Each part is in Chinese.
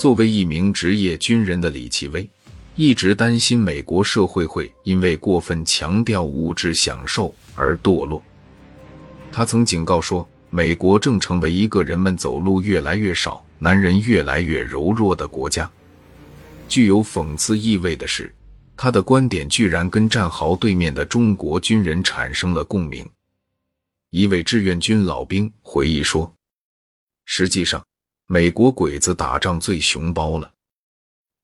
作为一名职业军人的李奇微，一直担心美国社会会因为过分强调物质享受而堕落。他曾警告说，美国正成为一个人们走路越来越少、男人越来越柔弱的国家。具有讽刺意味的是，他的观点居然跟战壕对面的中国军人产生了共鸣。一位志愿军老兵回忆说：“实际上。”美国鬼子打仗最熊包了，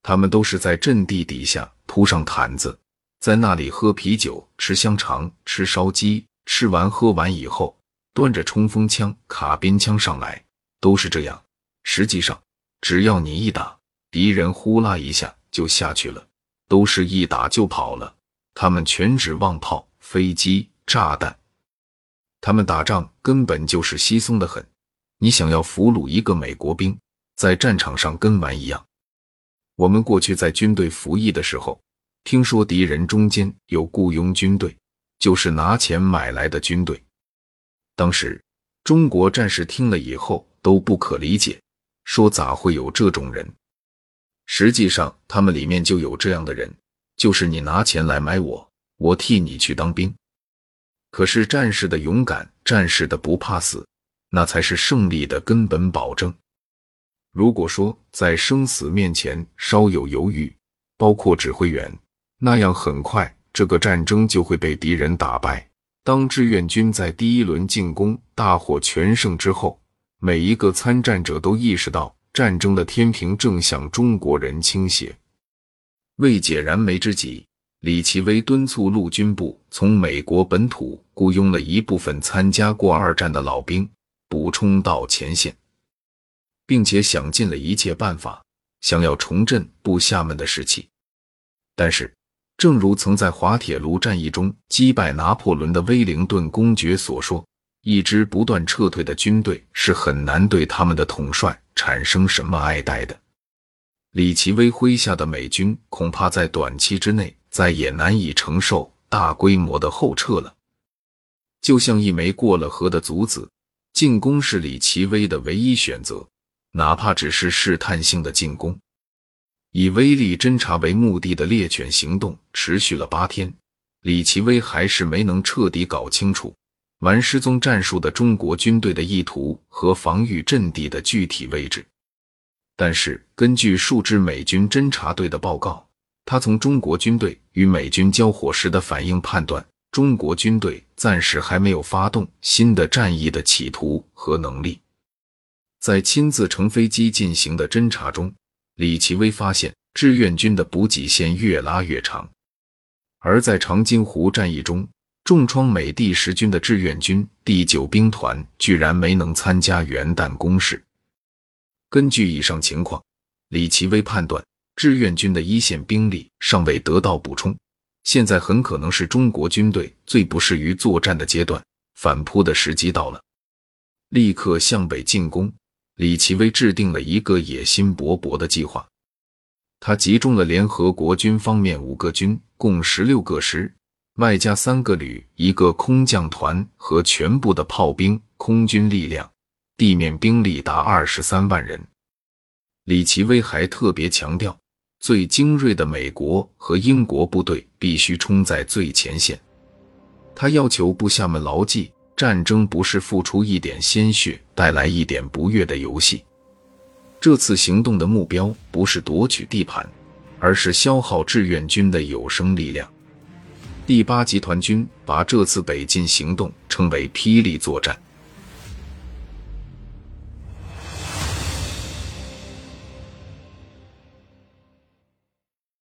他们都是在阵地底下铺上毯子，在那里喝啤酒、吃香肠、吃烧鸡，吃完喝完以后，端着冲锋枪、卡宾枪上来，都是这样。实际上，只要你一打，敌人呼啦一下就下去了，都是一打就跑了。他们全指望炮、飞机、炸弹，他们打仗根本就是稀松的很。你想要俘虏一个美国兵，在战场上跟玩一样。我们过去在军队服役的时候，听说敌人中间有雇佣军队，就是拿钱买来的军队。当时中国战士听了以后都不可理解，说咋会有这种人？实际上他们里面就有这样的人，就是你拿钱来买我，我替你去当兵。可是战士的勇敢，战士的不怕死。那才是胜利的根本保证。如果说在生死面前稍有犹豫，包括指挥员，那样很快这个战争就会被敌人打败。当志愿军在第一轮进攻大获全胜之后，每一个参战者都意识到战争的天平正向中国人倾斜。为解燃眉之急，李奇微敦促陆军部从美国本土雇佣了一部分参加过二战的老兵。补充到前线，并且想尽了一切办法，想要重振部下们的士气。但是，正如曾在滑铁卢战役中击败拿破仑的威灵顿公爵所说：“一支不断撤退的军队是很难对他们的统帅产生什么爱戴的。”李奇微麾下的美军恐怕在短期之内再也难以承受大规模的后撤了，就像一枚过了河的卒子。进攻是李奇微的唯一选择，哪怕只是试探性的进攻。以威力侦察为目的的猎犬行动持续了八天，李奇微还是没能彻底搞清楚玩失踪战术的中国军队的意图和防御阵地的具体位置。但是，根据数支美军侦察队的报告，他从中国军队与美军交火时的反应判断。中国军队暂时还没有发动新的战役的企图和能力。在亲自乘飞机进行的侦察中，李奇微发现志愿军的补给线越拉越长。而在长津湖战役中，重创美第十军的志愿军第九兵团居然没能参加元旦攻势。根据以上情况，李奇微判断志愿军的一线兵力尚未得到补充。现在很可能是中国军队最不适于作战的阶段，反扑的时机到了，立刻向北进攻。李奇微制定了一个野心勃勃的计划，他集中了联合国军方面五个军，共十六个师，外加三个旅、一个空降团和全部的炮兵、空军力量，地面兵力达二十三万人。李奇微还特别强调。最精锐的美国和英国部队必须冲在最前线。他要求部下们牢记：战争不是付出一点鲜血带来一点不悦的游戏。这次行动的目标不是夺取地盘，而是消耗志愿军的有生力量。第八集团军把这次北进行动称为“霹雳作战”。